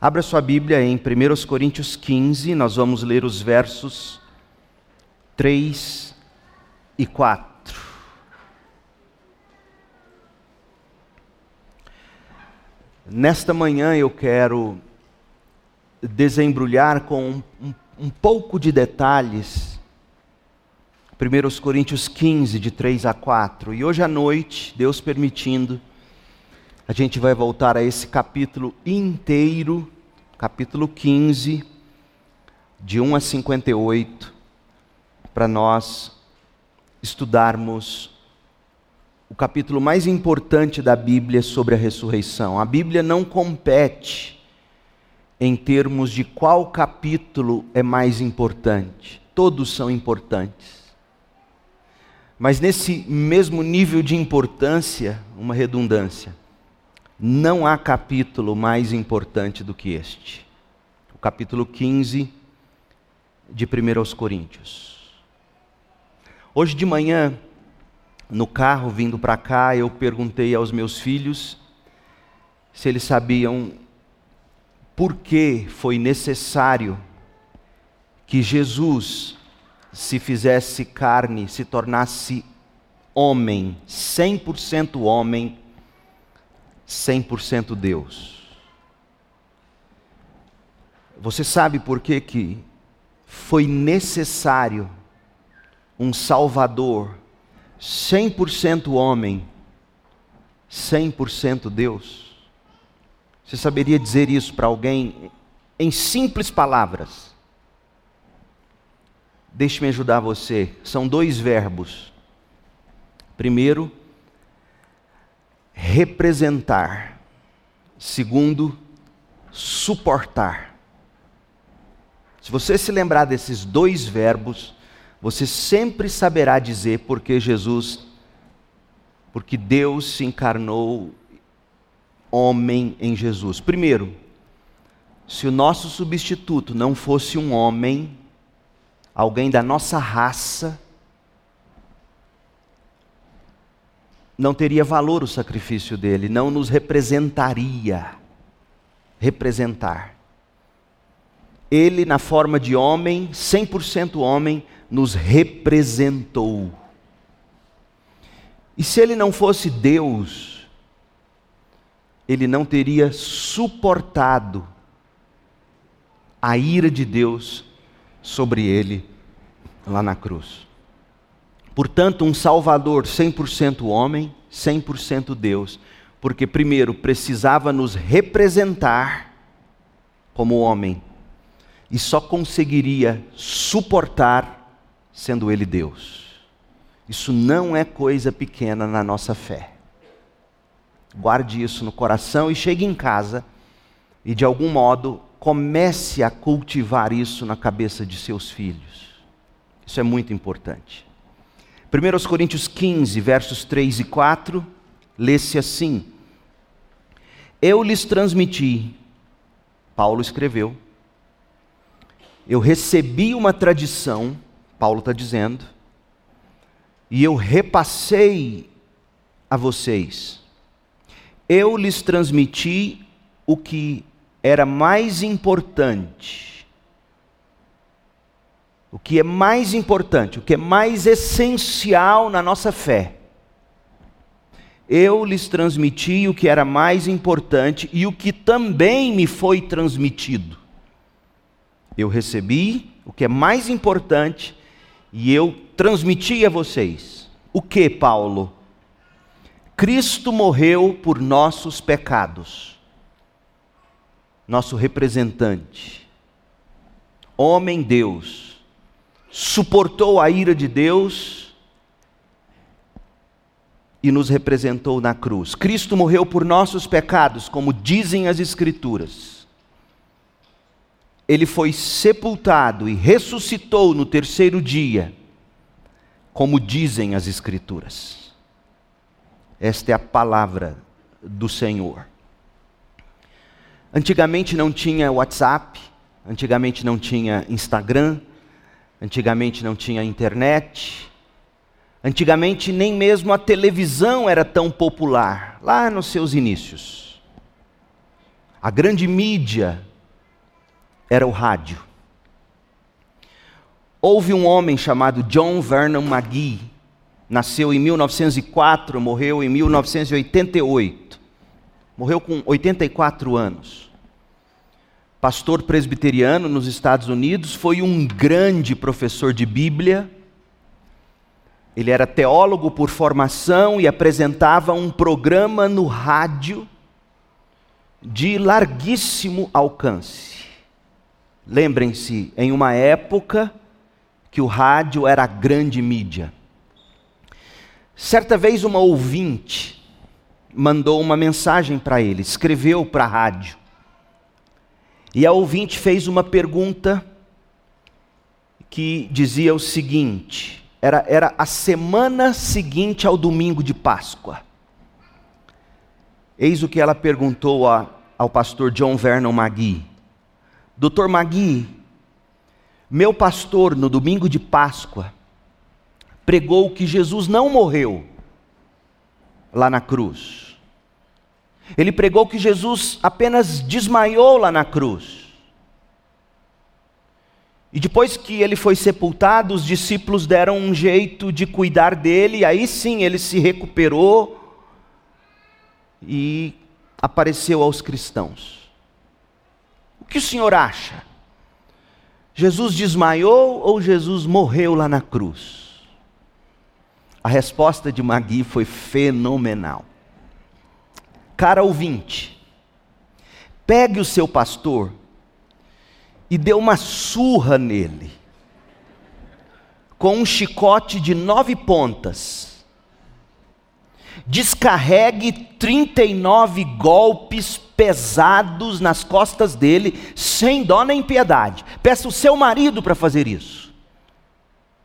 Abra sua Bíblia em 1 Coríntios 15, nós vamos ler os versos 3 e 4. Nesta manhã eu quero desembrulhar com um, um pouco de detalhes 1 Coríntios 15, de 3 a 4. E hoje à noite, Deus permitindo, a gente vai voltar a esse capítulo inteiro, capítulo 15, de 1 a 58, para nós estudarmos o capítulo mais importante da Bíblia sobre a ressurreição. A Bíblia não compete em termos de qual capítulo é mais importante. Todos são importantes. Mas nesse mesmo nível de importância, uma redundância, não há capítulo mais importante do que este. O capítulo 15 de 1 Coríntios. Hoje de manhã, no carro vindo para cá, eu perguntei aos meus filhos se eles sabiam por que foi necessário que Jesus se fizesse carne, se tornasse homem, 100% homem, 100% Deus. Você sabe por que que foi necessário um Salvador 100% homem, 100% Deus? Você saberia dizer isso para alguém em simples palavras? Deixe-me ajudar você. São dois verbos. Primeiro, representar. Segundo, suportar. Se você se lembrar desses dois verbos, você sempre saberá dizer porque Jesus, porque Deus se encarnou homem em Jesus. Primeiro, se o nosso substituto não fosse um homem, alguém da nossa raça, não teria valor o sacrifício dele, não nos representaria. Representar. Ele, na forma de homem, 100% homem, nos representou. E se ele não fosse Deus, ele não teria suportado a ira de Deus sobre ele lá na cruz. Portanto, um Salvador 100% homem, 100% Deus, porque primeiro precisava nos representar como homem e só conseguiria suportar sendo Ele Deus. Isso não é coisa pequena na nossa fé. Guarde isso no coração e chegue em casa e, de algum modo, comece a cultivar isso na cabeça de seus filhos. Isso é muito importante. 1 Coríntios 15, versos 3 e 4, lê-se assim: Eu lhes transmiti, Paulo escreveu, eu recebi uma tradição Paulo está dizendo, e eu repassei a vocês. Eu lhes transmiti o que era mais importante. O que é mais importante, o que é mais essencial na nossa fé. Eu lhes transmiti o que era mais importante e o que também me foi transmitido. Eu recebi o que é mais importante e eu transmiti a vocês. O que, Paulo? Cristo morreu por nossos pecados, nosso representante, homem Deus, suportou a ira de Deus e nos representou na cruz. Cristo morreu por nossos pecados, como dizem as Escrituras ele foi sepultado e ressuscitou no terceiro dia, como dizem as Escrituras. Esta é a palavra do Senhor. Antigamente não tinha WhatsApp, antigamente não tinha Instagram, antigamente não tinha internet, antigamente nem mesmo a televisão era tão popular, lá nos seus inícios. A grande mídia era o rádio. Houve um homem chamado John Vernon McGee, nasceu em 1904, morreu em 1988. Morreu com 84 anos. Pastor presbiteriano nos Estados Unidos, foi um grande professor de Bíblia. Ele era teólogo por formação e apresentava um programa no rádio de larguíssimo alcance. Lembrem-se, em uma época que o rádio era a grande mídia. Certa vez, uma ouvinte mandou uma mensagem para ele, escreveu para a rádio. E a ouvinte fez uma pergunta que dizia o seguinte: era, era a semana seguinte ao domingo de Páscoa. Eis o que ela perguntou a, ao pastor John Vernon Magui. Doutor Magui, meu pastor, no domingo de Páscoa, pregou que Jesus não morreu lá na cruz. Ele pregou que Jesus apenas desmaiou lá na cruz. E depois que ele foi sepultado, os discípulos deram um jeito de cuidar dele, aí sim ele se recuperou e apareceu aos cristãos. O que o senhor acha? Jesus desmaiou ou Jesus morreu lá na cruz? A resposta de Magui foi fenomenal. Cara ouvinte, pegue o seu pastor e dê uma surra nele, com um chicote de nove pontas descarregue 39 golpes pesados nas costas dele, sem dó nem piedade. Peça o seu marido para fazer isso.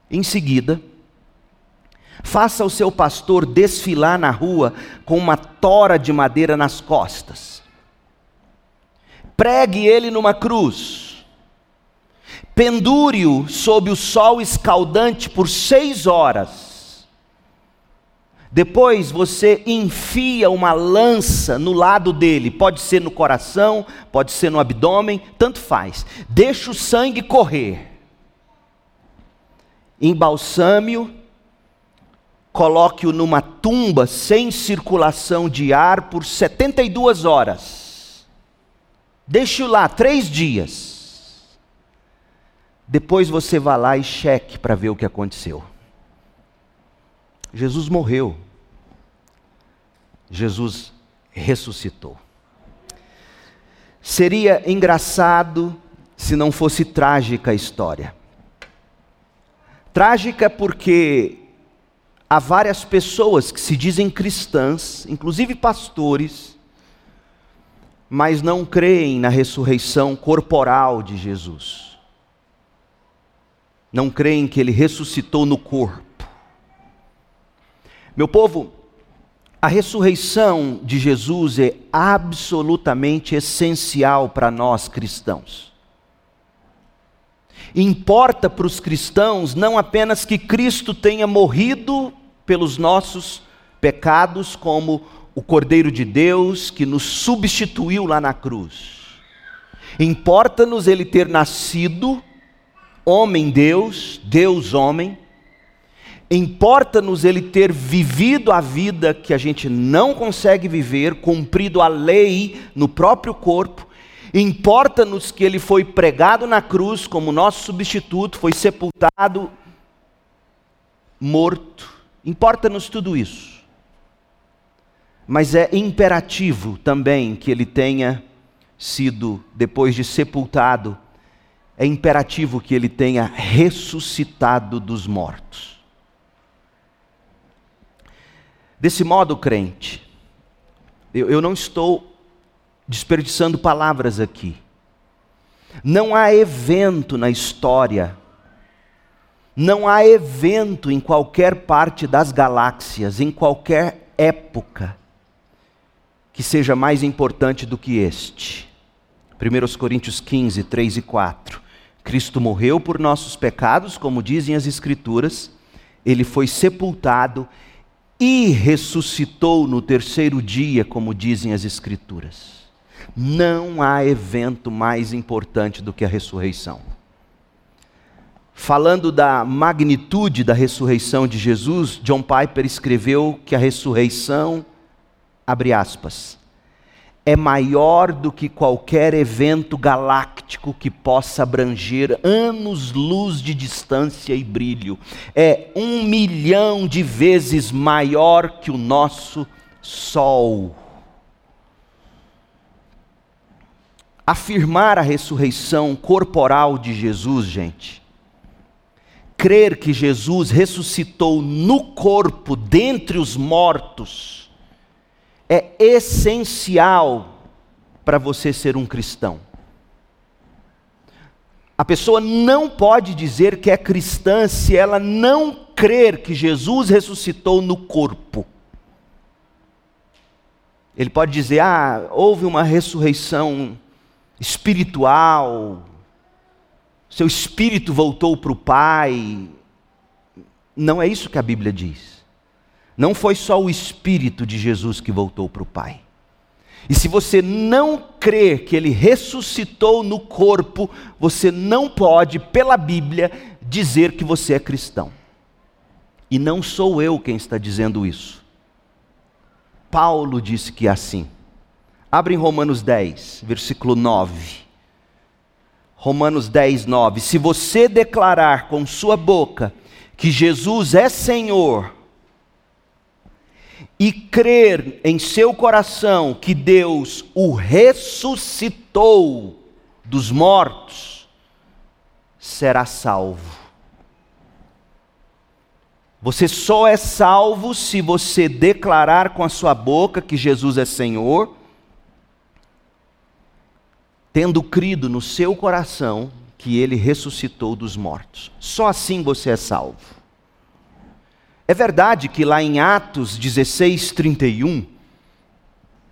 Em seguida, faça o seu pastor desfilar na rua com uma tora de madeira nas costas. Pregue ele numa cruz. Pendure-o sob o sol escaldante por seis horas depois você enfia uma lança no lado dele, pode ser no coração, pode ser no abdômen, tanto faz. Deixa o sangue correr. Embalsame-o, coloque-o numa tumba sem circulação de ar por 72 horas. Deixe-o lá três dias. Depois você vá lá e cheque para ver o que aconteceu. Jesus morreu. Jesus ressuscitou. Seria engraçado se não fosse trágica a história. Trágica porque há várias pessoas que se dizem cristãs, inclusive pastores, mas não creem na ressurreição corporal de Jesus. Não creem que ele ressuscitou no corpo. Meu povo, a ressurreição de Jesus é absolutamente essencial para nós cristãos. Importa para os cristãos não apenas que Cristo tenha morrido pelos nossos pecados, como o Cordeiro de Deus que nos substituiu lá na cruz. Importa-nos ele ter nascido homem-deus, Deus-homem, Importa-nos ele ter vivido a vida que a gente não consegue viver, cumprido a lei no próprio corpo. Importa-nos que ele foi pregado na cruz como nosso substituto, foi sepultado, morto. Importa-nos tudo isso. Mas é imperativo também que ele tenha sido, depois de sepultado, é imperativo que ele tenha ressuscitado dos mortos. Desse modo, crente, eu, eu não estou desperdiçando palavras aqui. Não há evento na história, não há evento em qualquer parte das galáxias, em qualquer época, que seja mais importante do que este. 1 Coríntios 15, 3 e 4. Cristo morreu por nossos pecados, como dizem as Escrituras, ele foi sepultado e ressuscitou no terceiro dia, como dizem as Escrituras. Não há evento mais importante do que a ressurreição. Falando da magnitude da ressurreição de Jesus, John Piper escreveu que a ressurreição, abre aspas, é maior do que qualquer evento galáctico que possa abranger anos-luz de distância e brilho. É um milhão de vezes maior que o nosso Sol. Afirmar a ressurreição corporal de Jesus, gente, crer que Jesus ressuscitou no corpo dentre os mortos, é essencial para você ser um cristão. A pessoa não pode dizer que é cristã se ela não crer que Jesus ressuscitou no corpo. Ele pode dizer: ah, houve uma ressurreição espiritual, seu espírito voltou para o Pai. Não é isso que a Bíblia diz. Não foi só o Espírito de Jesus que voltou para o Pai. E se você não crê que ele ressuscitou no corpo, você não pode, pela Bíblia, dizer que você é cristão. E não sou eu quem está dizendo isso. Paulo disse que é assim. Abre em Romanos 10, versículo 9. Romanos 10, 9. Se você declarar com sua boca que Jesus é Senhor, e crer em seu coração que Deus o ressuscitou dos mortos, será salvo. Você só é salvo se você declarar com a sua boca que Jesus é Senhor, tendo crido no seu coração que ele ressuscitou dos mortos. Só assim você é salvo. É verdade que lá em Atos 16, 31,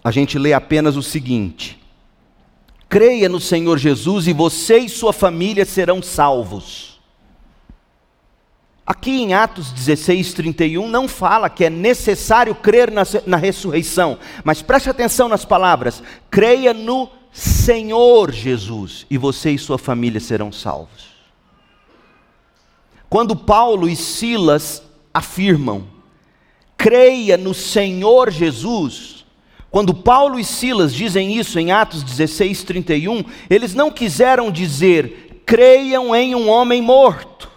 a gente lê apenas o seguinte: Creia no Senhor Jesus e você e sua família serão salvos. Aqui em Atos 16, 31, não fala que é necessário crer na, na ressurreição, mas preste atenção nas palavras: creia no Jesus e você e sua família serão salvos. Quando Paulo e Silas afirmam: creia no Senhor Jesus. Quando Paulo e Silas dizem isso em Atos 16, 31, eles não quiseram dizer, creiam em um homem morto.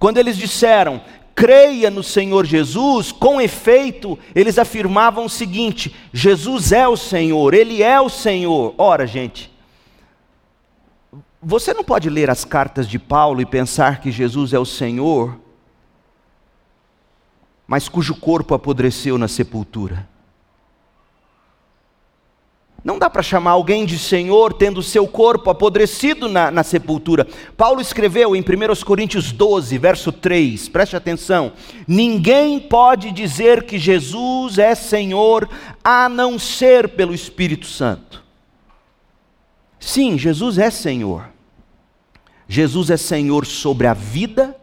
Quando eles disseram, creia no Senhor Jesus, com efeito, eles afirmavam o seguinte: Jesus é o Senhor, Ele é o Senhor. Ora, gente, você não pode ler as cartas de Paulo e pensar que Jesus é o Senhor, mas cujo corpo apodreceu na sepultura. Não dá para chamar alguém de Senhor tendo seu corpo apodrecido na, na, sepultura. Paulo escreveu em 1 Coríntios 12, verso 3, preste atenção: Ninguém pode dizer que Jesus é Senhor a não ser pelo Espírito Santo. Sim, Jesus é Senhor. Jesus é Senhor sobre a vida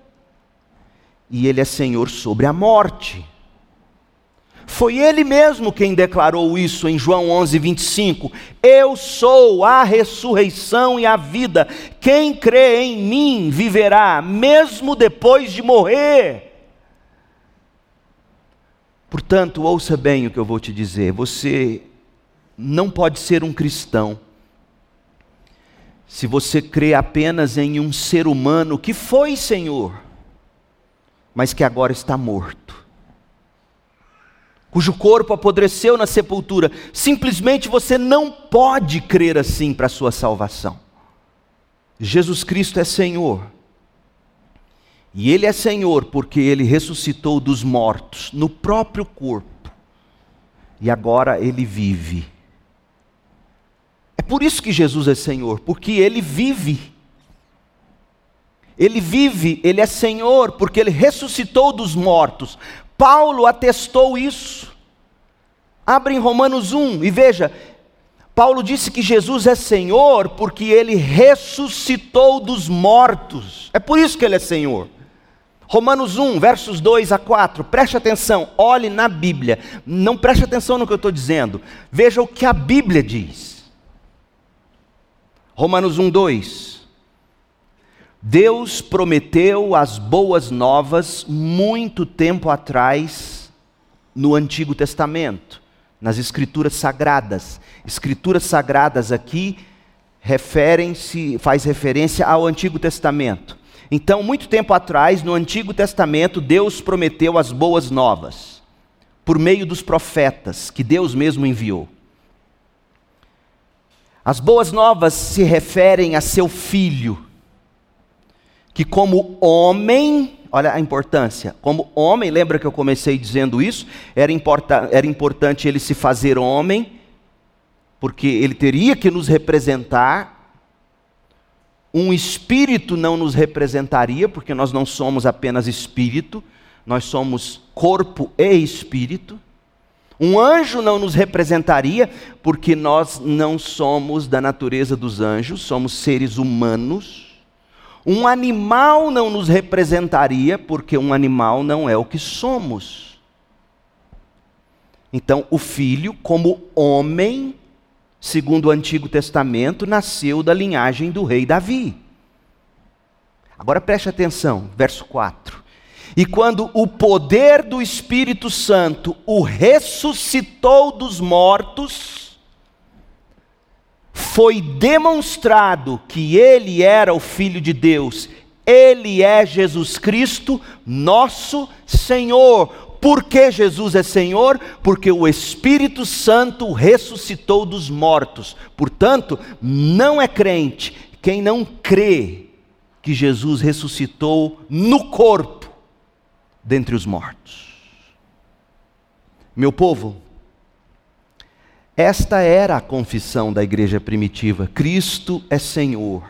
e Ele é Senhor sobre a morte. Foi Ele mesmo quem declarou isso em João 11, 25: Eu sou a ressurreição e a vida. Quem crê em mim viverá, mesmo depois de morrer. Portanto, ouça bem o que eu vou te dizer: você não pode ser um cristão se você crê apenas em um ser humano que foi Senhor, mas que agora está morto, cujo corpo apodreceu na sepultura, simplesmente você não pode crer assim para a sua salvação. Jesus Cristo é Senhor. E Ele é Senhor porque Ele ressuscitou dos mortos no próprio corpo. E agora Ele vive por isso que Jesus é Senhor, porque Ele vive. Ele vive, Ele é Senhor, porque Ele ressuscitou dos mortos. Paulo atestou isso. Abre em Romanos 1 e veja, Paulo disse que Jesus é Senhor porque Ele ressuscitou dos mortos. É por isso que Ele é Senhor. Romanos 1, versos 2 a 4, preste atenção, olhe na Bíblia, não preste atenção no que eu estou dizendo, veja o que a Bíblia diz. Romanos 1, 2. Deus prometeu as boas novas muito tempo atrás no Antigo Testamento, nas Escrituras Sagradas. Escrituras Sagradas aqui referem-se, faz referência ao Antigo Testamento. Então, muito tempo atrás, no Antigo Testamento, Deus prometeu as boas novas, por meio dos profetas, que Deus mesmo enviou. As boas novas se referem a seu filho, que, como homem, olha a importância, como homem, lembra que eu comecei dizendo isso? Era, importa, era importante ele se fazer homem, porque ele teria que nos representar um espírito não nos representaria, porque nós não somos apenas espírito, nós somos corpo e espírito. Um anjo não nos representaria, porque nós não somos da natureza dos anjos, somos seres humanos. Um animal não nos representaria, porque um animal não é o que somos. Então, o filho, como homem, segundo o Antigo Testamento, nasceu da linhagem do rei Davi. Agora preste atenção, verso 4. E quando o poder do Espírito Santo o ressuscitou dos mortos, foi demonstrado que ele era o Filho de Deus, ele é Jesus Cristo, nosso Senhor. Por que Jesus é Senhor? Porque o Espírito Santo ressuscitou dos mortos. Portanto, não é crente quem não crê que Jesus ressuscitou no corpo dentre os mortos. Meu povo, esta era a confissão da igreja primitiva: Cristo é Senhor.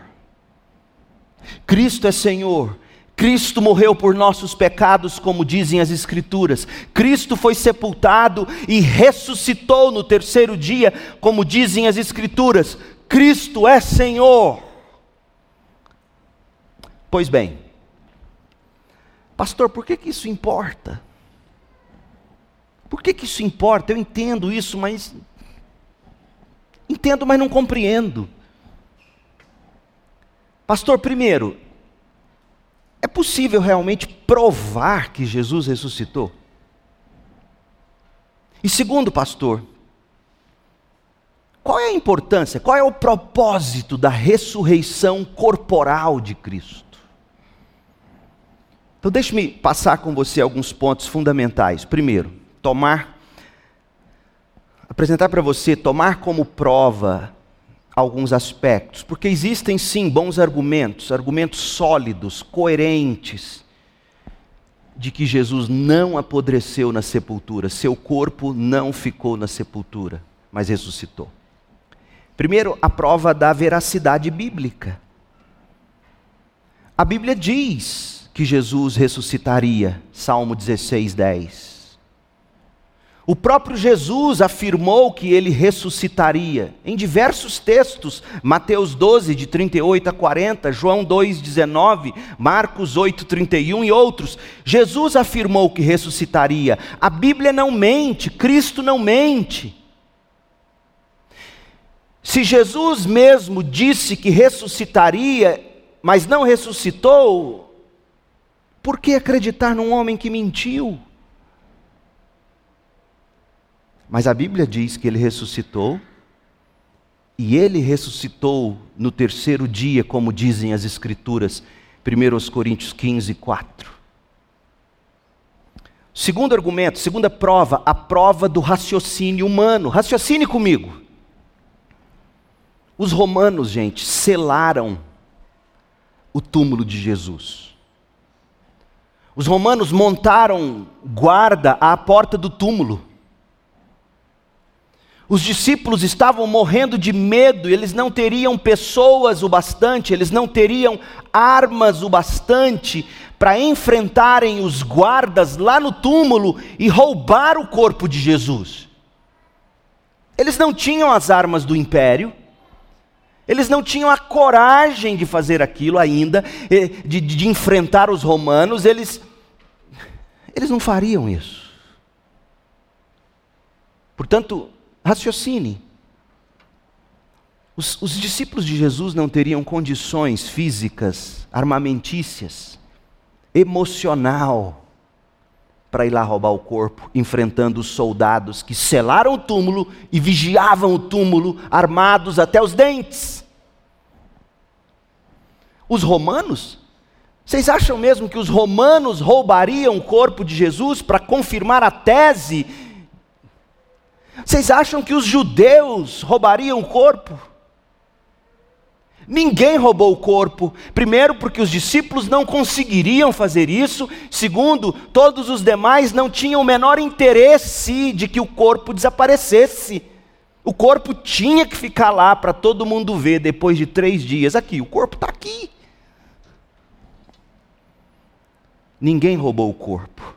Cristo é Senhor. Cristo morreu por nossos pecados, como dizem as Escrituras. Cristo foi sepultado e ressuscitou no terceiro dia, como dizem as Escrituras. Cristo é Senhor. Pois bem, pastor, por que, que isso importa? Por que, que isso importa? Eu entendo isso, mas. Entendo, mas não compreendo. Pastor, primeiro, é possível realmente provar que Jesus ressuscitou? E segundo, pastor, qual é a importância, qual é o propósito da ressurreição corporal de Cristo? Então, deixe-me passar com você alguns pontos fundamentais. Primeiro, tomar, apresentar para você, tomar como prova alguns aspectos, porque existem sim bons argumentos, argumentos sólidos, coerentes, de que Jesus não apodreceu na sepultura, seu corpo não ficou na sepultura, mas ressuscitou. Primeiro, a prova da veracidade bíblica. A Bíblia diz que Jesus ressuscitaria, Salmo 16, 10. O próprio Jesus afirmou que ele ressuscitaria em diversos textos, Mateus 12, de 38 a 40, João 2, 19, Marcos 8, 31 e outros. Jesus afirmou que ressuscitaria. A Bíblia não mente, Cristo não mente. Se Jesus mesmo disse que ressuscitaria, mas não ressuscitou, por que acreditar num homem que mentiu? Mas a Bíblia diz que ele ressuscitou, e ele ressuscitou no terceiro dia, como dizem as Escrituras, 1 Coríntios 15, 4. Segundo argumento, segunda prova, a prova do raciocínio humano. Raciocine comigo. Os romanos, gente, selaram o túmulo de Jesus. Os romanos montaram guarda à porta do túmulo. Os discípulos estavam morrendo de medo, eles não teriam pessoas o bastante, eles não teriam armas o bastante para enfrentarem os guardas lá no túmulo e roubar o corpo de Jesus. Eles não tinham as armas do império, eles não tinham a coragem de fazer aquilo ainda, de, de, de enfrentar os romanos, eles Eles não fariam isso. Portanto, raciocine. Os, os, discípulos de Jesus não teriam condições físicas, armamentícias, emocional, para ir lá roubar o corpo, enfrentando os soldados que selaram o túmulo e vigiavam o túmulo, armados até os dentes. Os romanos? Vocês acham mesmo que os romanos roubariam o corpo de Jesus para confirmar a tese? Vocês acham que os judeus roubariam o corpo? Ninguém roubou o corpo. Primeiro, porque os discípulos não conseguiriam fazer isso. Segundo, todos os demais não tinham o menor interesse de que o corpo desaparecesse. O corpo tinha que ficar lá para todo mundo ver depois de três dias. Aqui, o corpo está aqui. Ninguém roubou o corpo.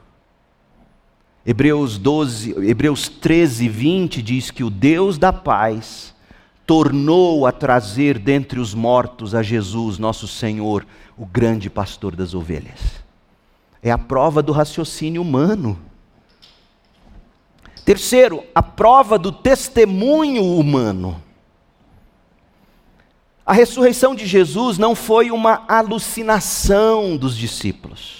Hebreus 12, Hebreus 13, 20 diz que o Deus da paz tornou a trazer dentre os mortos a Jesus, nosso Senhor, o grande pastor das ovelhas. É a prova do raciocínio humano. Terceiro, a prova do testemunho humano. A ressurreição de Jesus não foi uma alucinação dos discípulos.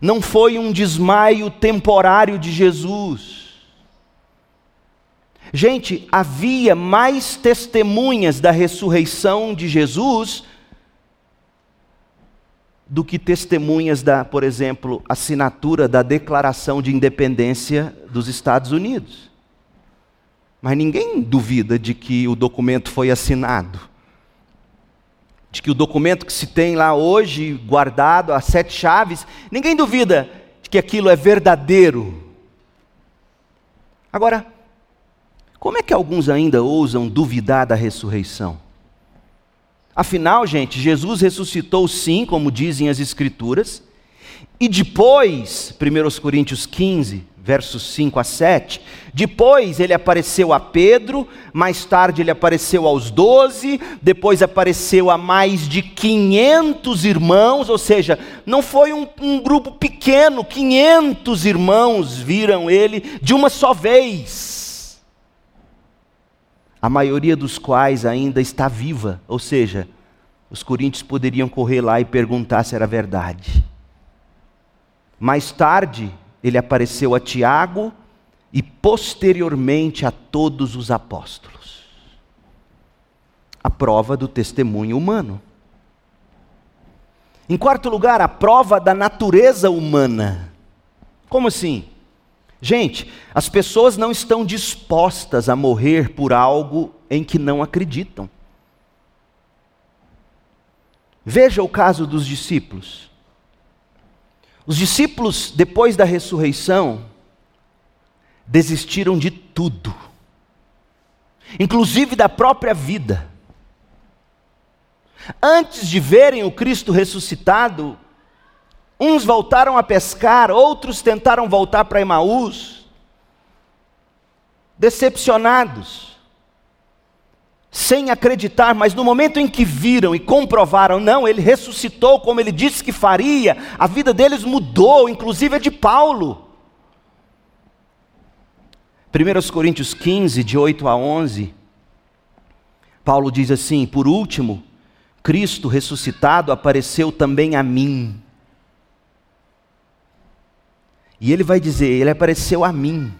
Não foi um desmaio temporário de Jesus Gente, havia mais testemunhas da ressurreição de Jesus do que testemunhas da, por exemplo, assinatura da Declaração de Independência dos Estados Unidos. Mas ninguém duvida de que o documento foi assinado. De que o documento que se tem lá hoje, guardado, as sete chaves, ninguém duvida de que aquilo é verdadeiro. Agora, como é que alguns ainda ousam duvidar da ressurreição? Afinal, gente, Jesus ressuscitou sim, como dizem as Escrituras, e depois, 1 Coríntios 15, versos 5 a 7. Depois ele apareceu a Pedro, mais tarde ele apareceu aos doze, depois apareceu a mais de 500 irmãos, ou seja, não foi um, um grupo pequeno, 500 irmãos viram ele de uma só vez a maioria dos quais ainda está viva, ou seja, os coríntios poderiam correr lá e perguntar se era verdade. Mais tarde, ele apareceu a Tiago e posteriormente a todos os apóstolos. A prova do testemunho humano. Em quarto lugar, a prova da natureza humana. Como assim? Gente, as pessoas não estão dispostas a morrer por algo em que não acreditam. Veja o caso dos discípulos. Os discípulos, depois da ressurreição, desistiram de tudo, inclusive da própria vida. Antes de verem o Cristo ressuscitado, Uns voltaram a pescar, outros tentaram voltar para Emaús, decepcionados, sem acreditar, mas no momento em que viram e comprovaram, não, ele ressuscitou como ele disse que faria, a vida deles mudou, inclusive a de Paulo. 1 Coríntios 15, de 8 a 11, Paulo diz assim: Por último, Cristo ressuscitado apareceu também a mim e ele vai dizer: Ele apareceu a mim.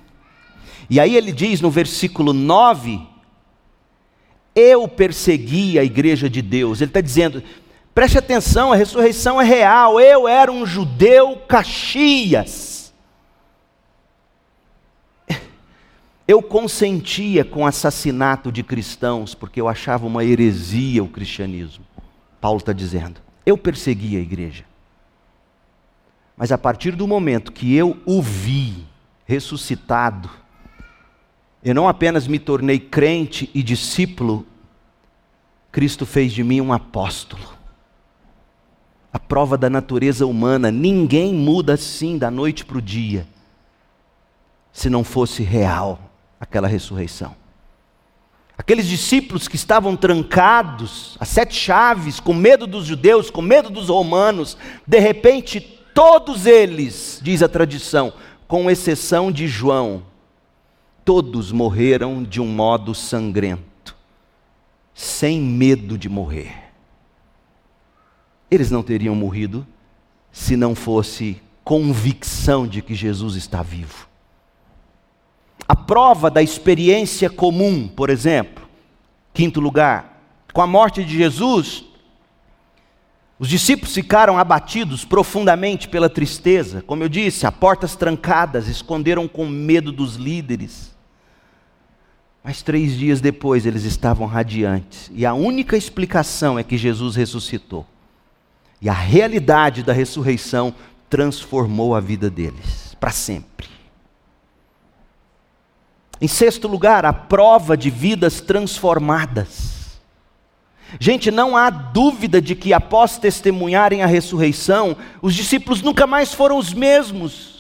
E aí ele diz no versículo 9: Eu persegui a igreja de Deus. Ele está dizendo: preste atenção, a ressurreição é real. Eu era um judeu Caxias. Eu consentia com o assassinato de cristãos, porque eu achava uma heresia o cristianismo. Paulo está dizendo: Eu persegui a igreja. Mas a partir do momento que eu o vi ressuscitado, eu não apenas me tornei crente e discípulo, Cristo fez de mim um apóstolo. A prova da natureza humana, ninguém muda assim da noite para o dia, se não fosse real aquela ressurreição. Aqueles discípulos que estavam trancados, as sete chaves, com medo dos judeus, com medo dos romanos, de repente todos eles, diz a tradição, com exceção de João, todos morreram de um modo sangrento, sem medo de morrer. Eles não teriam morrido se não fosse convicção de que Jesus está vivo. A prova da experiência comum, por exemplo, quinto lugar, com a morte de Jesus, os discípulos ficaram abatidos profundamente pela tristeza. Como eu disse, a portas trancadas, esconderam com medo dos líderes. Mas três dias depois eles estavam radiantes. E a única explicação é que Jesus ressuscitou. E a realidade da ressurreição transformou a vida deles para sempre. Em sexto lugar, a prova de vidas transformadas. Gente, não há dúvida de que após testemunharem a ressurreição, os discípulos nunca mais foram os mesmos.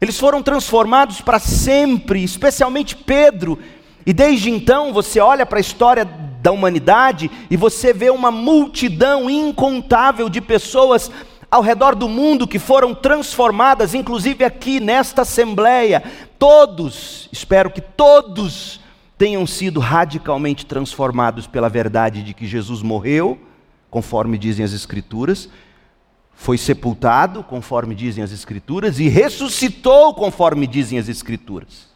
Eles foram transformados para sempre, especialmente Pedro. E desde então você olha para a história da humanidade e você vê uma multidão incontável de pessoas ao redor do mundo que foram transformadas, inclusive aqui nesta assembleia. Todos, espero que todos, tenham sido radicalmente transformados pela verdade de que Jesus morreu, conforme dizem as Escrituras, foi sepultado, conforme dizem as Escrituras, e ressuscitou, conforme dizem as Escrituras.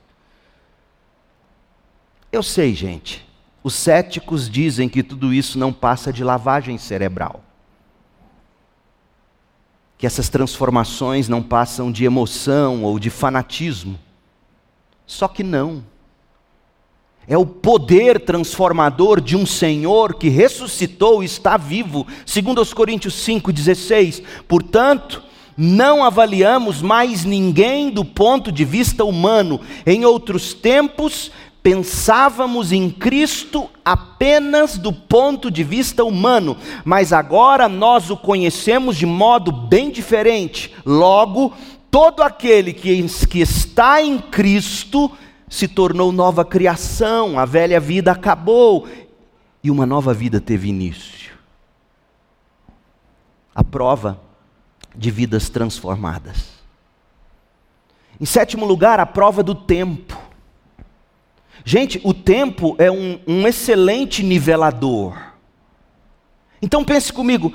Eu sei, gente, os céticos dizem que tudo isso não passa de lavagem cerebral. Que essas transformações não passam de emoção ou de fanatismo. Só que não. É o poder transformador de um Senhor que ressuscitou e está vivo, segundo os Coríntios 5:16. Portanto, não avaliamos mais ninguém do ponto de vista humano. Em outros tempos, pensávamos em Cristo apenas do ponto de vista humano, mas agora nós o conhecemos de modo bem diferente. Logo, todo aquele que, está em Cristo se tornou nova criação, a velha vida acabou e uma nova vida teve início. A prova de vidas transformadas. Em sétimo lugar, a prova do tempo. Gente, o tempo é um, um excelente nivelador. Então pense comigo,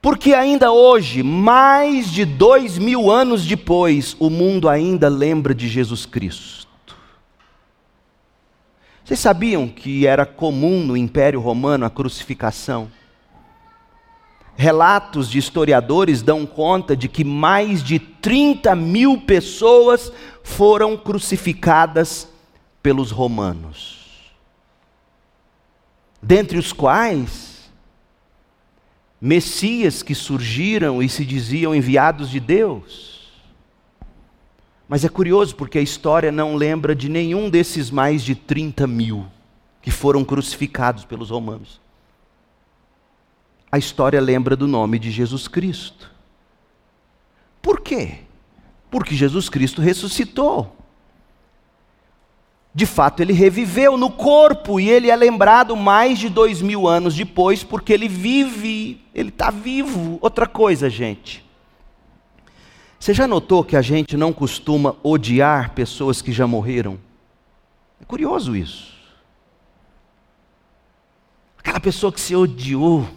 porque ainda hoje, mais de dois mil anos depois, o mundo ainda lembra de Jesus Cristo. Vocês sabiam que era comum no Império Romano a crucificação? Relatos de historiadores dão conta de que mais de 30 mil pessoas foram crucificadas pelos romanos. Dentre os quais, Messias que surgiram e se diziam enviados de Deus. Mas é curioso porque a história não lembra de nenhum desses mais de 30 mil que foram crucificados pelos romanos. A história lembra do nome de Jesus Cristo. Por quê? Porque Jesus Cristo ressuscitou. De fato, ele reviveu no corpo e ele é lembrado mais de dois mil anos depois, porque ele vive, ele está vivo. Outra coisa, gente. Você já notou que a gente não costuma odiar pessoas que já morreram? É curioso isso. Aquela pessoa que se odiou,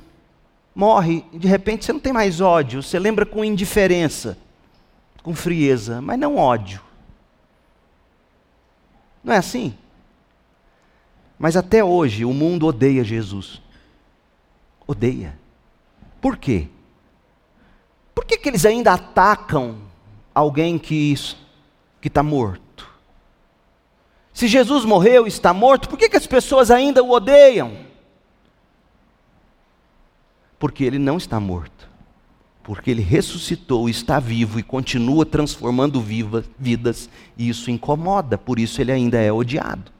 morre, e de repente você não tem mais ódio, você lembra com indiferença, com frieza, mas não ódio. Não é assim? Mas até hoje o mundo odeia Jesus. Odeia. Por quê? Que, eles ainda atacam alguém que está morto? Se Jesus morreu e está morto, por que, que as pessoas ainda o odeiam? Porque ele não está morto. Porque ele ressuscitou, está vivo e continua transformando vidas, e isso incomoda, por isso ele ainda é odiado.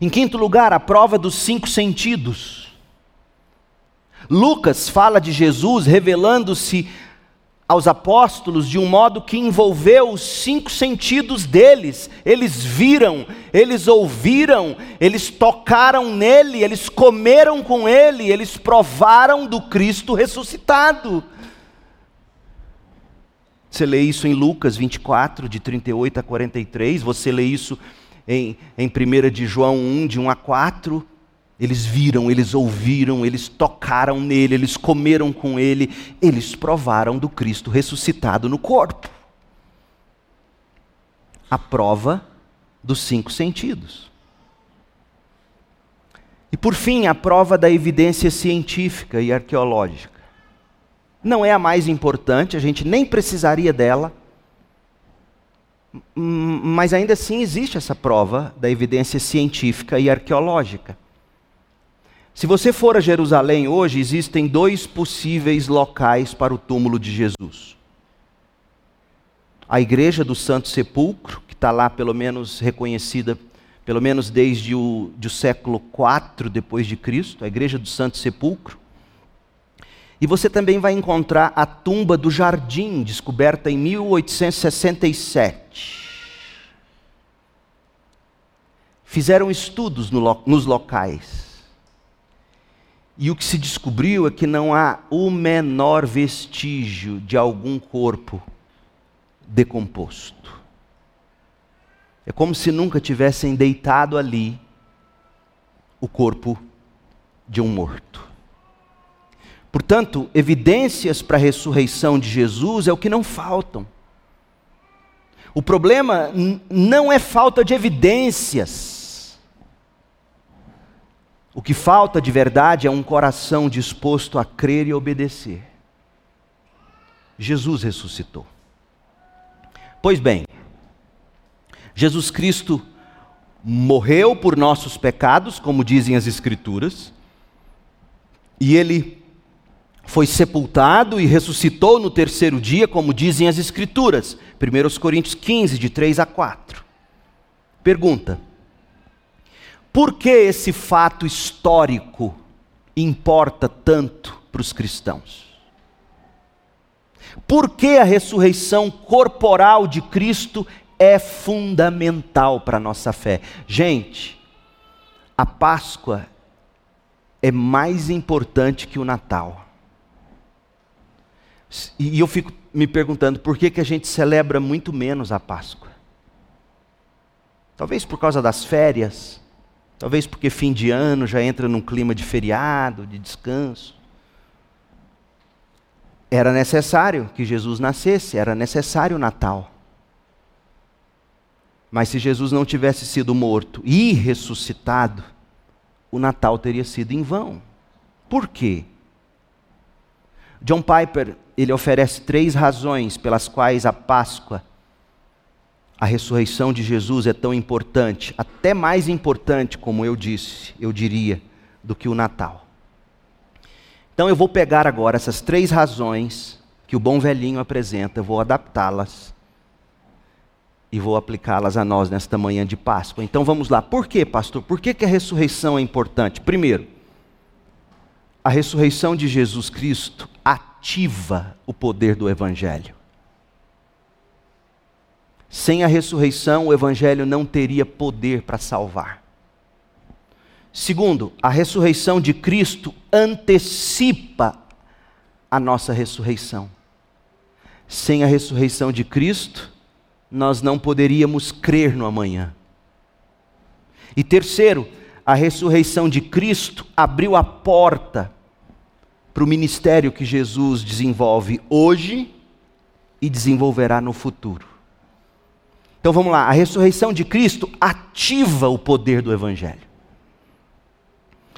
Em quinto lugar, a prova dos cinco sentidos. Lucas fala de Jesus revelando-se aos apóstolos de um modo que envolveu os cinco sentidos deles. Eles viram, eles ouviram, eles tocaram nele, eles comeram com ele, eles provaram do Cristo ressuscitado. Você lê isso em Lucas 24, de 38 a 43, você lê isso em, em 1 de João 1, de 1 a 4. Eles viram, eles ouviram, eles tocaram nele, eles comeram com ele, eles provaram do Cristo ressuscitado no corpo. A prova dos cinco sentidos. E por fim, a prova da evidência científica e arqueológica. Não é a mais importante, a gente nem precisaria dela, mas ainda assim existe essa prova da evidência científica e arqueológica. Se você for a Jerusalém hoje, existem dois possíveis locais para o túmulo de Jesus. A igreja do Santo Sepulcro, que está lá pelo menos reconhecida, pelo menos desde o, século IV depois de Cristo, a igreja do Santo Sepulcro. E você também vai encontrar a tumba do Jardim, descoberta em 1867. Fizeram estudos no, nos locais e o que se descobriu é que não há o menor vestígio de algum corpo decomposto. É como se nunca tivessem deitado ali o corpo de um morto. Portanto, evidências para a ressurreição de Jesus é o que não faltam. O problema não é falta de evidências. O que falta de verdade é um coração disposto a crer e obedecer. Jesus ressuscitou. Pois bem, Jesus Cristo morreu por nossos pecados, como dizem as Escrituras, e ele foi sepultado e ressuscitou no terceiro dia, como dizem as Escrituras. 1 Coríntios 15, de 3 a 4. Pergunta: por que esse fato histórico importa tanto para os cristãos? Por que a ressurreição corporal de Cristo é fundamental para a nossa fé? Gente, a Páscoa é mais importante que o Natal. E eu fico me perguntando por que, que a gente celebra muito menos a Páscoa. Talvez por causa das férias, Talvez porque fim de ano já entra num clima de feriado, de descanso. Era necessário que Jesus nascesse, era necessário o Natal. Mas se Jesus não tivesse sido morto e ressuscitado, o Natal teria sido em vão. Por quê? John Piper, ele oferece três razões pelas quais a Páscoa a ressurreição de Jesus é tão importante, até mais importante, como eu disse, eu diria, do que o Natal. Então eu vou pegar agora essas três razões que o bom velhinho apresenta, vou adaptá-las e vou aplicá-las a nós nesta manhã de Páscoa. Então vamos lá. Por que, pastor? Por que, que a ressurreição é importante? Primeiro, a ressurreição de Jesus Cristo ativa o poder do Evangelho. Sem a ressurreição, o Evangelho não teria poder para salvar. Segundo, a ressurreição de Cristo antecipa a nossa ressurreição. Sem a ressurreição de Cristo, nós não poderíamos crer no amanhã. E terceiro, a ressurreição de Cristo abriu a porta para o ministério que Jesus desenvolve hoje e desenvolverá no futuro. Então vamos lá, a ressurreição de Cristo ativa o poder do Evangelho.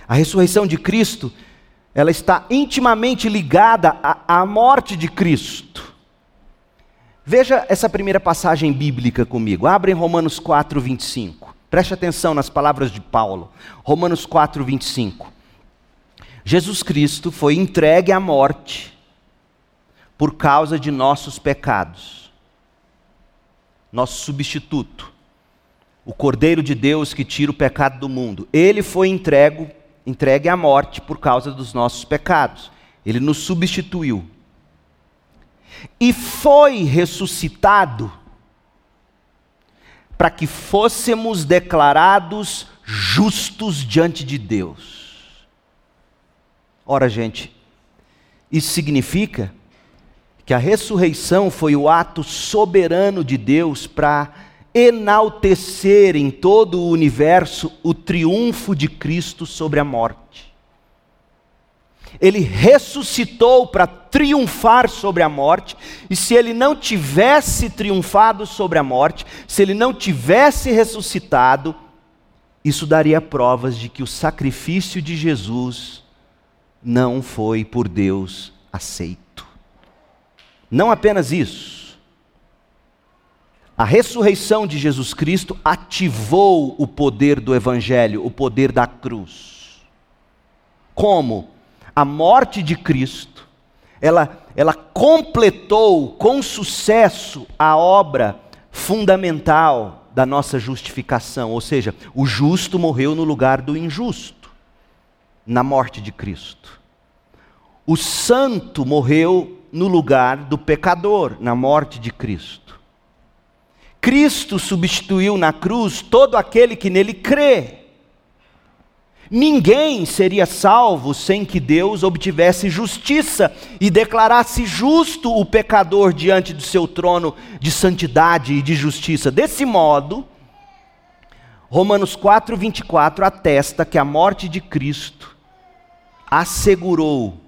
A ressurreição de Cristo, ela está intimamente ligada à, à morte de Cristo. Veja essa primeira passagem bíblica comigo. Abre em Romanos 4, 25. Preste atenção nas palavras de Paulo. Romanos 4, 25. Jesus Cristo foi entregue à morte por causa de nossos pecados nosso substituto, o Cordeiro de Deus que tira o pecado do mundo. Ele foi entregue, entregue à morte por causa dos nossos pecados. Ele nos substituiu. e foi ressuscitado para que fôssemos declarados justos diante de Deus. Ora, gente, isso significa que a ressurreição foi o ato soberano de Deus para enaltecer em todo o universo o triunfo de Cristo sobre a morte. Ele ressuscitou para triunfar sobre a morte, e se ele não tivesse triunfado sobre a morte, se ele não tivesse ressuscitado, isso daria provas de que o sacrifício de Jesus não foi por Deus aceito. Não apenas isso. A ressurreição de Jesus Cristo ativou o poder do Evangelho, o poder da cruz. Como? A morte de Cristo, ela, ela completou com sucesso a obra fundamental da nossa justificação, ou seja, o justo morreu no lugar do injusto, na morte de Cristo. O santo morreu no lugar do pecador, na morte de Cristo. Cristo substituiu na cruz todo aquele que nele crê. Ninguém seria salvo sem que Deus obtivesse justiça e declarasse justo o pecador diante do seu trono de santidade e de justiça. Desse modo, Romanos 4, 24 atesta que a morte de Cristo assegurou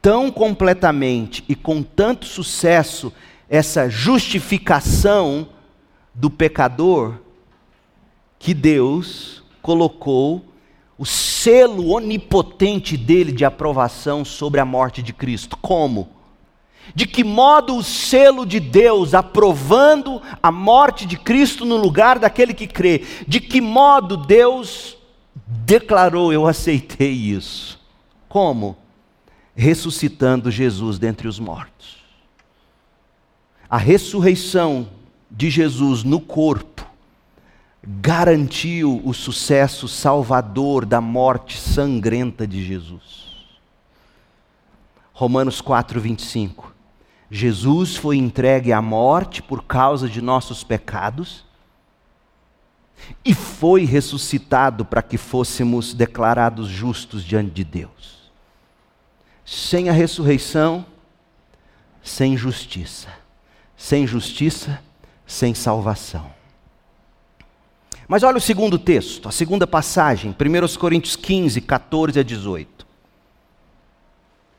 tão completamente e com tanto sucesso essa justificação do pecador que Deus colocou o selo onipotente dele de aprovação sobre a morte de Cristo. Como? De que modo o selo de Deus aprovando a morte de Cristo no lugar daquele que crê? De que modo Deus declarou: Eu aceitei isso? Como? Ressuscitando Jesus dentre os mortos. A ressurreição de Jesus no corpo garantiu o sucesso salvador da morte sangrenta de Jesus. Romanos 4, 25. Jesus foi entregue à morte por causa de nossos pecados e foi ressuscitado para que fôssemos declarados justos diante de Deus. Sem a ressurreição, sem justiça. Sem justiça, sem salvação. Mas olha o segundo texto, a segunda passagem, 1 Coríntios 15, 14 a 18.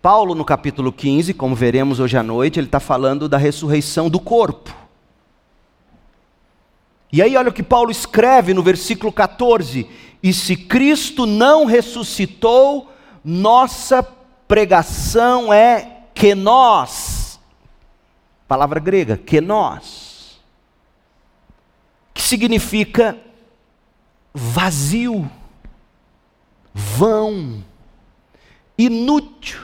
Paulo, no capítulo 15, como veremos hoje à noite, ele está falando da ressurreição do corpo. E aí, olha o que Paulo escreve no versículo 14: E se Cristo não ressuscitou, nossa pregação é que nós, palavra grega, que nós, que significa vazio, vão, inútil.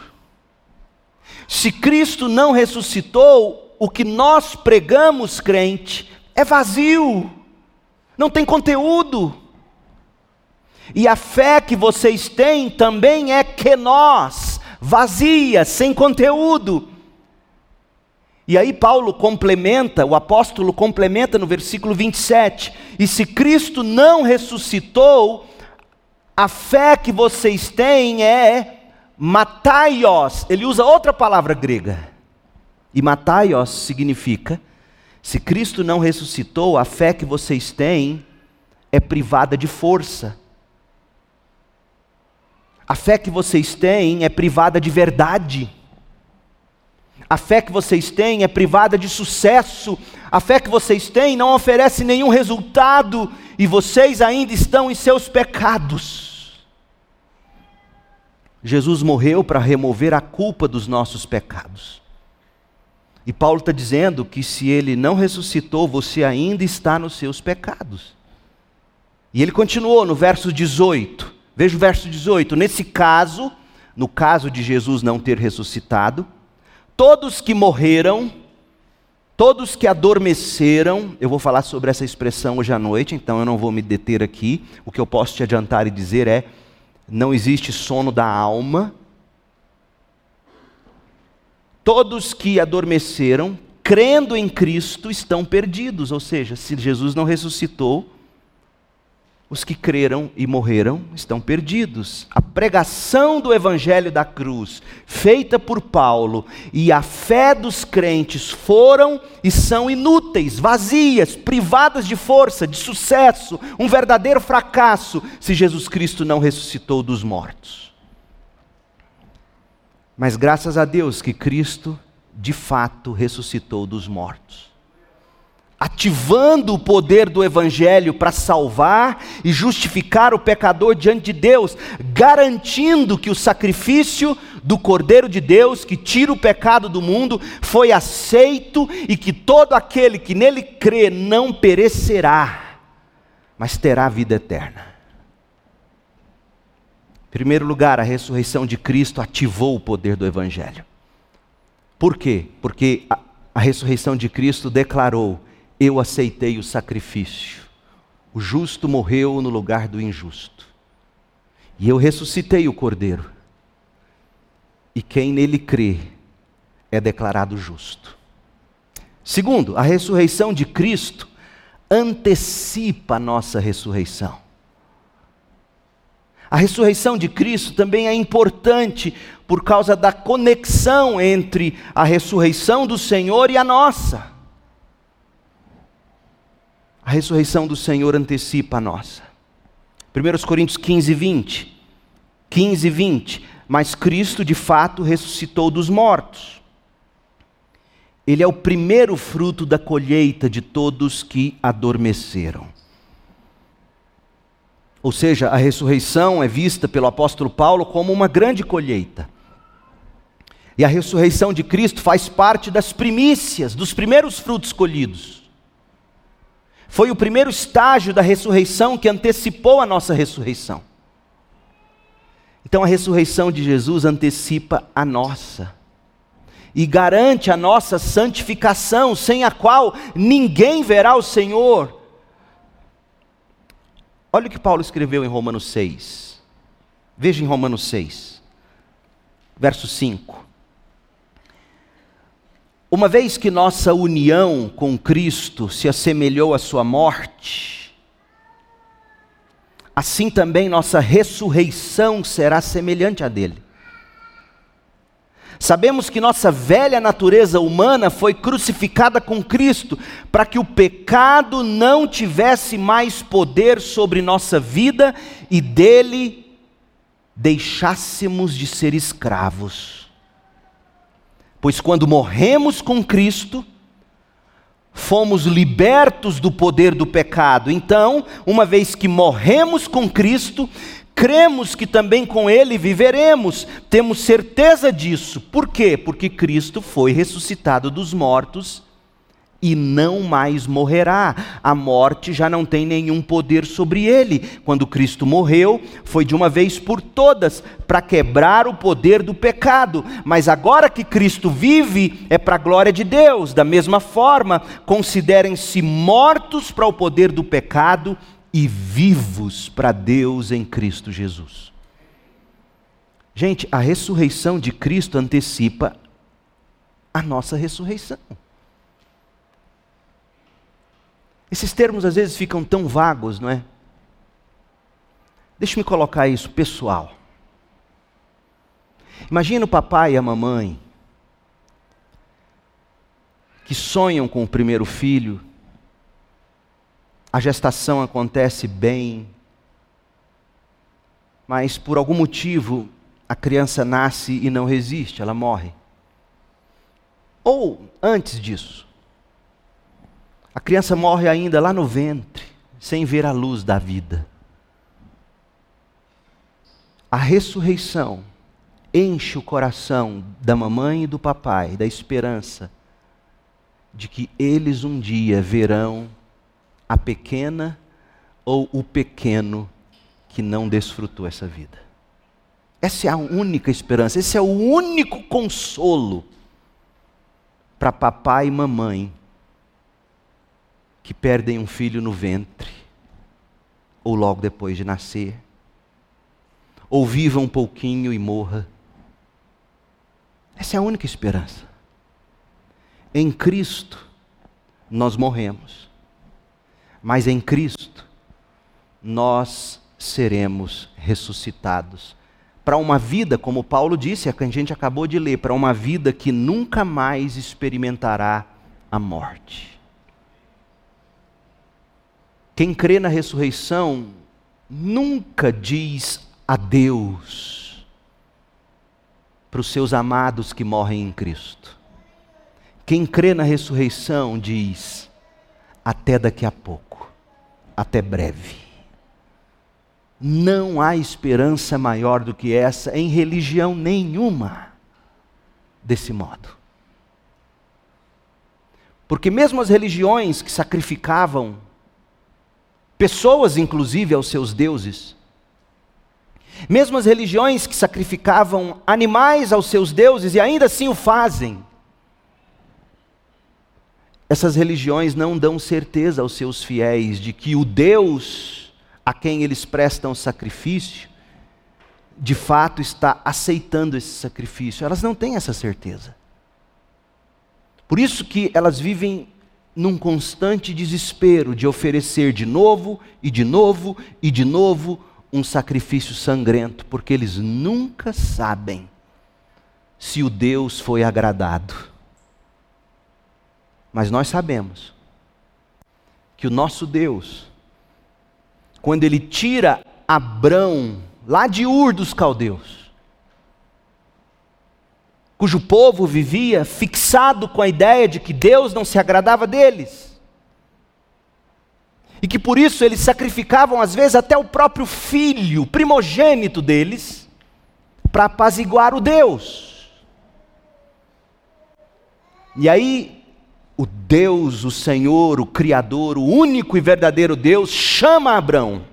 Se Cristo não ressuscitou, o que nós pregamos, crente, é vazio, não tem conteúdo. E a fé que vocês têm também é que nós vazia, sem conteúdo. E aí Paulo complementa, o apóstolo complementa no versículo 27, e se Cristo não ressuscitou, a fé que vocês têm é mataios. Ele usa outra palavra grega. E mataios significa se Cristo não ressuscitou, a fé que vocês têm é privada de força. A fé que vocês têm é privada de verdade. A fé que vocês têm é privada de sucesso. A fé que vocês têm não oferece nenhum resultado e vocês ainda estão em seus pecados. Jesus morreu para remover a culpa dos nossos pecados. E Paulo está dizendo que se ele não ressuscitou, você ainda está nos seus pecados. E ele continuou no verso 18: Veja o verso 18. Nesse caso, no caso de Jesus não ter ressuscitado, todos que morreram, todos que adormeceram, eu vou falar sobre essa expressão hoje à noite, então eu não vou me deter aqui. O que eu posso te adiantar e dizer é: não existe sono da alma. Todos que adormeceram, crendo em Cristo, estão perdidos. Ou seja, se Jesus não ressuscitou, os que creram e morreram estão perdidos. A pregação do Evangelho da cruz, feita por Paulo, e a fé dos crentes foram e são inúteis, vazias, privadas de força, de sucesso, um verdadeiro fracasso, se Jesus Cristo não ressuscitou dos mortos. Mas graças a Deus que Cristo, de fato, ressuscitou dos mortos ativando o poder do Evangelho para salvar e justificar o pecador diante de Deus, garantindo que o sacrifício do Cordeiro de Deus, que tira o pecado do mundo, foi aceito e que todo aquele que nele crê não perecerá, mas terá vida eterna. Em primeiro lugar, a ressurreição de Cristo ativou o poder do Evangelho. Por quê? Porque a, a ressurreição de Cristo declarou eu aceitei o sacrifício. O justo morreu no lugar do injusto. E eu ressuscitei o cordeiro. E quem nele crê é declarado justo. Segundo, a ressurreição de Cristo antecipa a nossa ressurreição. A ressurreição de Cristo também é importante por causa da conexão entre a ressurreição do Senhor e a nossa. A ressurreição do Senhor antecipa a nossa. 1 Coríntios 15, 20. 15, 20. Mas Cristo de fato ressuscitou dos mortos. Ele é o primeiro fruto da colheita de todos que adormeceram. Ou seja, a ressurreição é vista pelo apóstolo Paulo como uma grande colheita. E a ressurreição de Cristo faz parte das primícias, dos primeiros frutos colhidos. Foi o primeiro estágio da ressurreição que antecipou a nossa ressurreição. Então a ressurreição de Jesus antecipa a nossa e garante a nossa santificação, sem a qual ninguém verá o Senhor. Olha o que Paulo escreveu em Romanos 6. Veja em Romanos 6, verso 5. Uma vez que nossa união com Cristo se assemelhou à sua morte, assim também nossa ressurreição será semelhante à dele. Sabemos que nossa velha natureza humana foi crucificada com Cristo, para que o pecado não tivesse mais poder sobre nossa vida e dele deixássemos de ser escravos. Pois quando morremos com Cristo, fomos libertos do poder do pecado. Então, uma vez que morremos com Cristo, cremos que também com Ele viveremos, temos certeza disso. Por quê? Porque Cristo foi ressuscitado dos mortos e não mais morrerá. A morte já não tem nenhum poder sobre ele. Quando Cristo morreu, foi de uma vez por todas para quebrar o poder do pecado. Mas agora que Cristo vive, é para a glória de Deus. Da mesma forma, considerem-se mortos para o poder do pecado e vivos para Deus em Cristo Jesus. Gente, a ressurreição de Cristo antecipa a nossa ressurreição. Esses termos às vezes ficam tão vagos, não é? Deixa-me colocar isso pessoal. Imagina o papai e a mamãe que sonham com o primeiro filho, a gestação acontece bem, mas por algum motivo a criança nasce e não resiste, ela morre. Ou antes disso, a criança morre ainda lá no ventre, sem ver a luz da vida. A ressurreição enche o coração da mamãe e do papai da esperança de que eles um dia verão a pequena ou o pequeno que não desfrutou essa vida. Essa é a única esperança, esse é o único consolo para papai e mamãe que perdem um filho no ventre, ou logo depois de nascer, ou viva um pouquinho e morra. Essa é a única esperança. em Cristo nós morremos, mas em Cristo nós seremos ressuscitados para uma vida, como Paulo disse, a que a gente acabou de ler, para uma vida que nunca mais experimentará a morte. Quem crê na ressurreição nunca diz adeus para os seus amados que morrem em Cristo. Quem crê na ressurreição diz até daqui a pouco, até breve. Não há esperança maior do que essa em religião nenhuma desse modo. Porque mesmo as religiões que sacrificavam pessoas, inclusive, aos seus deuses, mesmo as religiões que sacrificavam animais aos seus deuses e ainda assim o fazem, essas religiões não dão certeza aos seus fiéis de que o Deus a quem eles prestam sacrifício, de fato está aceitando esse sacrifício. Elas não têm essa certeza. Por isso que elas vivem num constante desespero de oferecer de novo e de novo e de novo um sacrifício sangrento, porque eles nunca sabem se o Deus foi agradado. Mas nós sabemos que o nosso Deus quando ele tira Abrão lá de Ur dos caldeus, cujo povo vivia fixado com a ideia de que Deus não se agradava deles. E que por isso eles sacrificavam às vezes até o próprio filho, primogênito deles, para apaziguar o Deus. E aí o Deus, o Senhor, o Criador, o único e verdadeiro Deus, chama Abraão,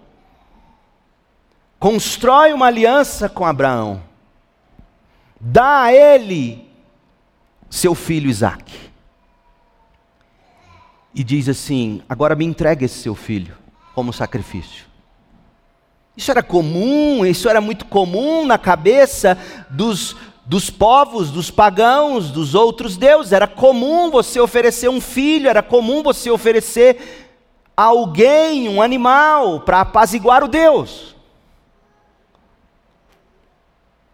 constrói uma aliança com Abraão, dá a ele seu filho Isaque, e diz assim: agora me entregue esse seu filho como sacrifício. Isso era comum, isso era muito comum na cabeça dos, dos povos, dos pagãos, dos outros deuses. Era comum você oferecer um filho, era comum você oferecer alguém um animal para apaziguar o Deus.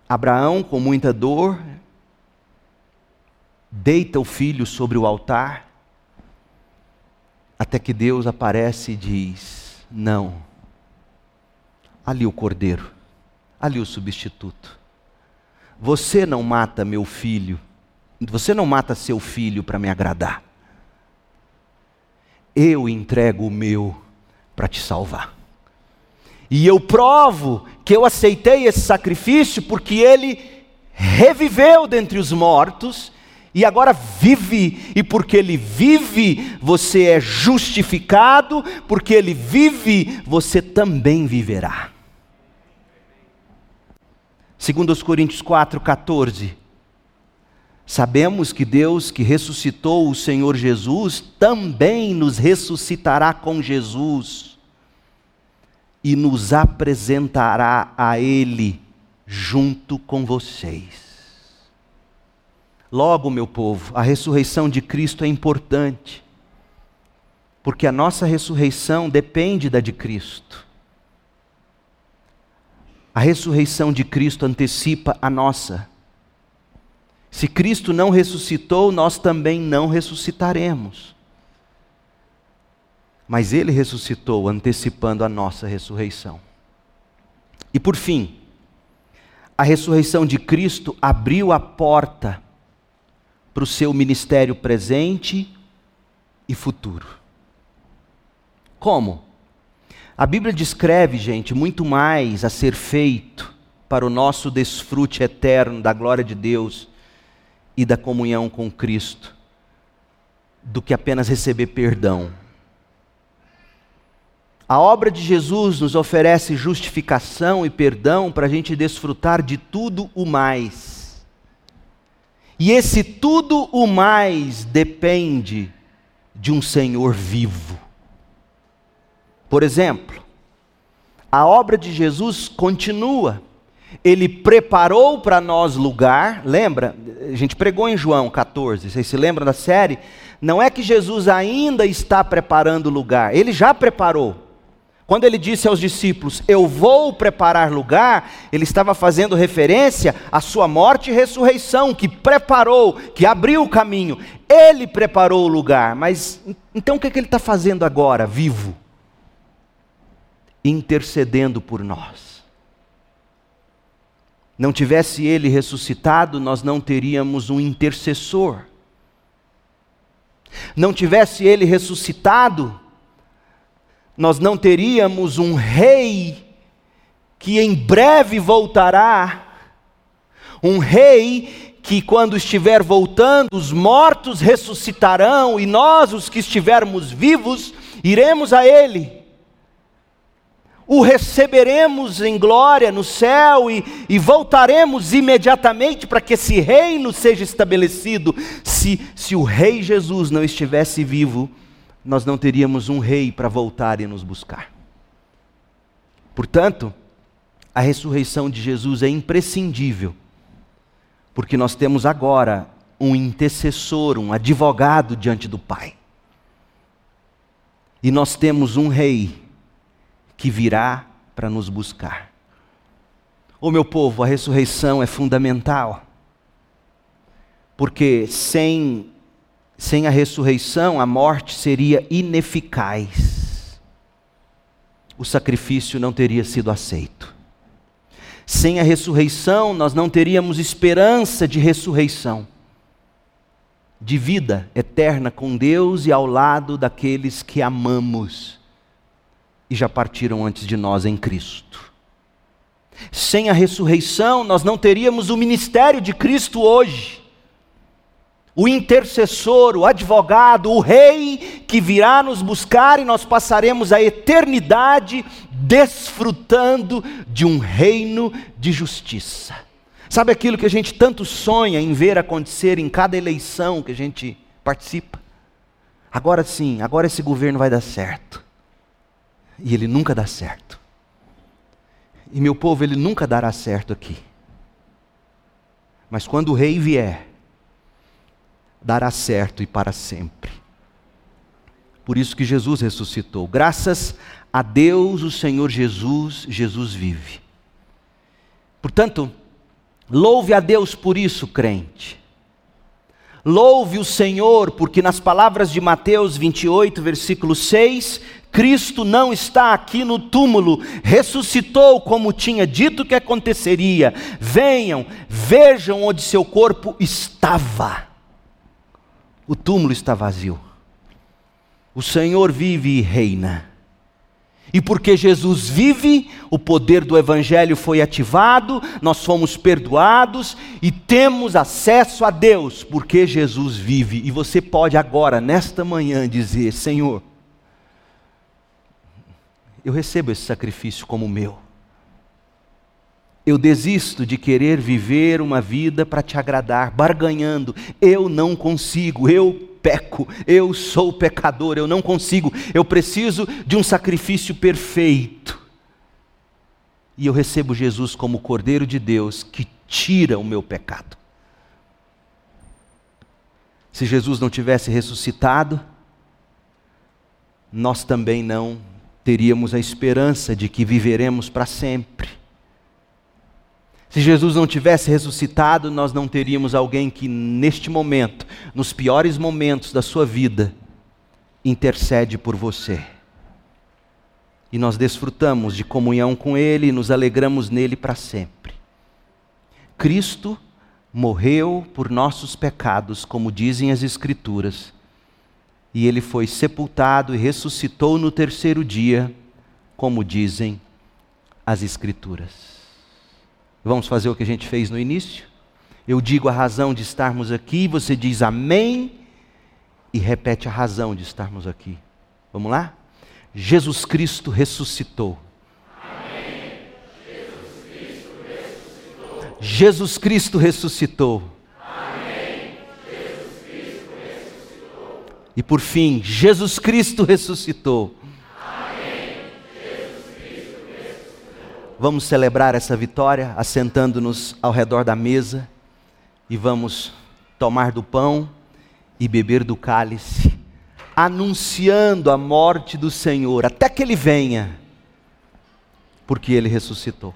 Abraão, com muita dor, deita o filho sobre o altar, até que Deus aparece e diz: Não, ali o cordeiro, ali o substituto. Você não mata meu filho, você não mata seu filho para me agradar. Eu entrego o meu para te salvar. E eu provo que eu aceitei esse sacrifício porque ele reviveu dentre os mortos e agora vive, e porque ele vive, você é justificado, porque ele vive, você também viverá. Segundo os Coríntios 4:14, sabemos que Deus que ressuscitou o Senhor Jesus também nos ressuscitará com Jesus e nos apresentará a ele junto com vocês. Logo, meu povo, a ressurreição de Cristo é importante, porque a nossa ressurreição depende da de Cristo. A ressurreição de Cristo antecipa a nossa. Se Cristo não ressuscitou, nós também não ressuscitaremos. Mas Ele ressuscitou, antecipando a nossa ressurreição. E por fim, a ressurreição de Cristo abriu a porta para o seu ministério presente e futuro. Como? A Bíblia descreve, gente, muito mais a ser feito para o nosso desfrute eterno da glória de Deus e da comunhão com Cristo, do que apenas receber perdão. A obra de Jesus nos oferece justificação e perdão para a gente desfrutar de tudo o mais. E esse tudo o mais depende de um Senhor vivo. Por exemplo, a obra de Jesus continua, Ele preparou para nós lugar, lembra? A gente pregou em João 14, vocês se lembram da série? Não é que Jesus ainda está preparando lugar, ele já preparou. Quando ele disse aos discípulos, Eu vou preparar lugar, ele estava fazendo referência à sua morte e ressurreição, que preparou, que abriu o caminho. Ele preparou o lugar, mas então o que, é que ele está fazendo agora, vivo? Intercedendo por nós. Não tivesse ele ressuscitado, nós não teríamos um intercessor. Não tivesse ele ressuscitado, nós não teríamos um rei que em breve voltará, um rei que, quando estiver voltando, os mortos ressuscitarão e nós, os que estivermos vivos, iremos a Ele. O receberemos em glória no céu e, e voltaremos imediatamente para que esse reino seja estabelecido. Se, se o Rei Jesus não estivesse vivo, nós não teríamos um rei para voltar e nos buscar. Portanto, a ressurreição de Jesus é imprescindível, porque nós temos agora um intercessor, um advogado diante do Pai. E nós temos um rei que virá para nos buscar. Ô meu povo, a ressurreição é fundamental, porque sem sem a ressurreição, a morte seria ineficaz. O sacrifício não teria sido aceito. Sem a ressurreição, nós não teríamos esperança de ressurreição, de vida eterna com Deus e ao lado daqueles que amamos e já partiram antes de nós em Cristo. Sem a ressurreição, nós não teríamos o ministério de Cristo hoje o intercessor, o advogado, o rei que virá nos buscar e nós passaremos a eternidade desfrutando de um reino de justiça. Sabe aquilo que a gente tanto sonha em ver acontecer em cada eleição que a gente participa? Agora sim, agora esse governo vai dar certo. E ele nunca dá certo. E meu povo, ele nunca dará certo aqui. Mas quando o rei vier, dará certo e para sempre. Por isso que Jesus ressuscitou. Graças a Deus, o Senhor Jesus, Jesus vive. Portanto, louve a Deus por isso, crente. Louve o Senhor, porque nas palavras de Mateus 28, versículo 6, Cristo não está aqui no túmulo, ressuscitou como tinha dito que aconteceria. Venham, vejam onde seu corpo estava o túmulo está vazio. O Senhor vive e reina. E porque Jesus vive, o poder do Evangelho foi ativado, nós fomos perdoados e temos acesso a Deus, porque Jesus vive. E você pode agora, nesta manhã, dizer: Senhor, eu recebo esse sacrifício como meu. Eu desisto de querer viver uma vida para te agradar, barganhando. Eu não consigo, eu peco, eu sou pecador, eu não consigo, eu preciso de um sacrifício perfeito. E eu recebo Jesus como Cordeiro de Deus que tira o meu pecado. Se Jesus não tivesse ressuscitado, nós também não teríamos a esperança de que viveremos para sempre. Se Jesus não tivesse ressuscitado, nós não teríamos alguém que, neste momento, nos piores momentos da sua vida, intercede por você. E nós desfrutamos de comunhão com Ele e nos alegramos nele para sempre. Cristo morreu por nossos pecados, como dizem as Escrituras, e ele foi sepultado e ressuscitou no terceiro dia, como dizem as Escrituras. Vamos fazer o que a gente fez no início? Eu digo a razão de estarmos aqui, você diz amém e repete a razão de estarmos aqui. Vamos lá? Jesus Cristo ressuscitou. Amém. Jesus Cristo ressuscitou. Jesus Cristo ressuscitou. Amém. Jesus Cristo ressuscitou. E por fim, Jesus Cristo ressuscitou. Vamos celebrar essa vitória assentando-nos ao redor da mesa e vamos tomar do pão e beber do cálice, anunciando a morte do Senhor até que ele venha, porque ele ressuscitou.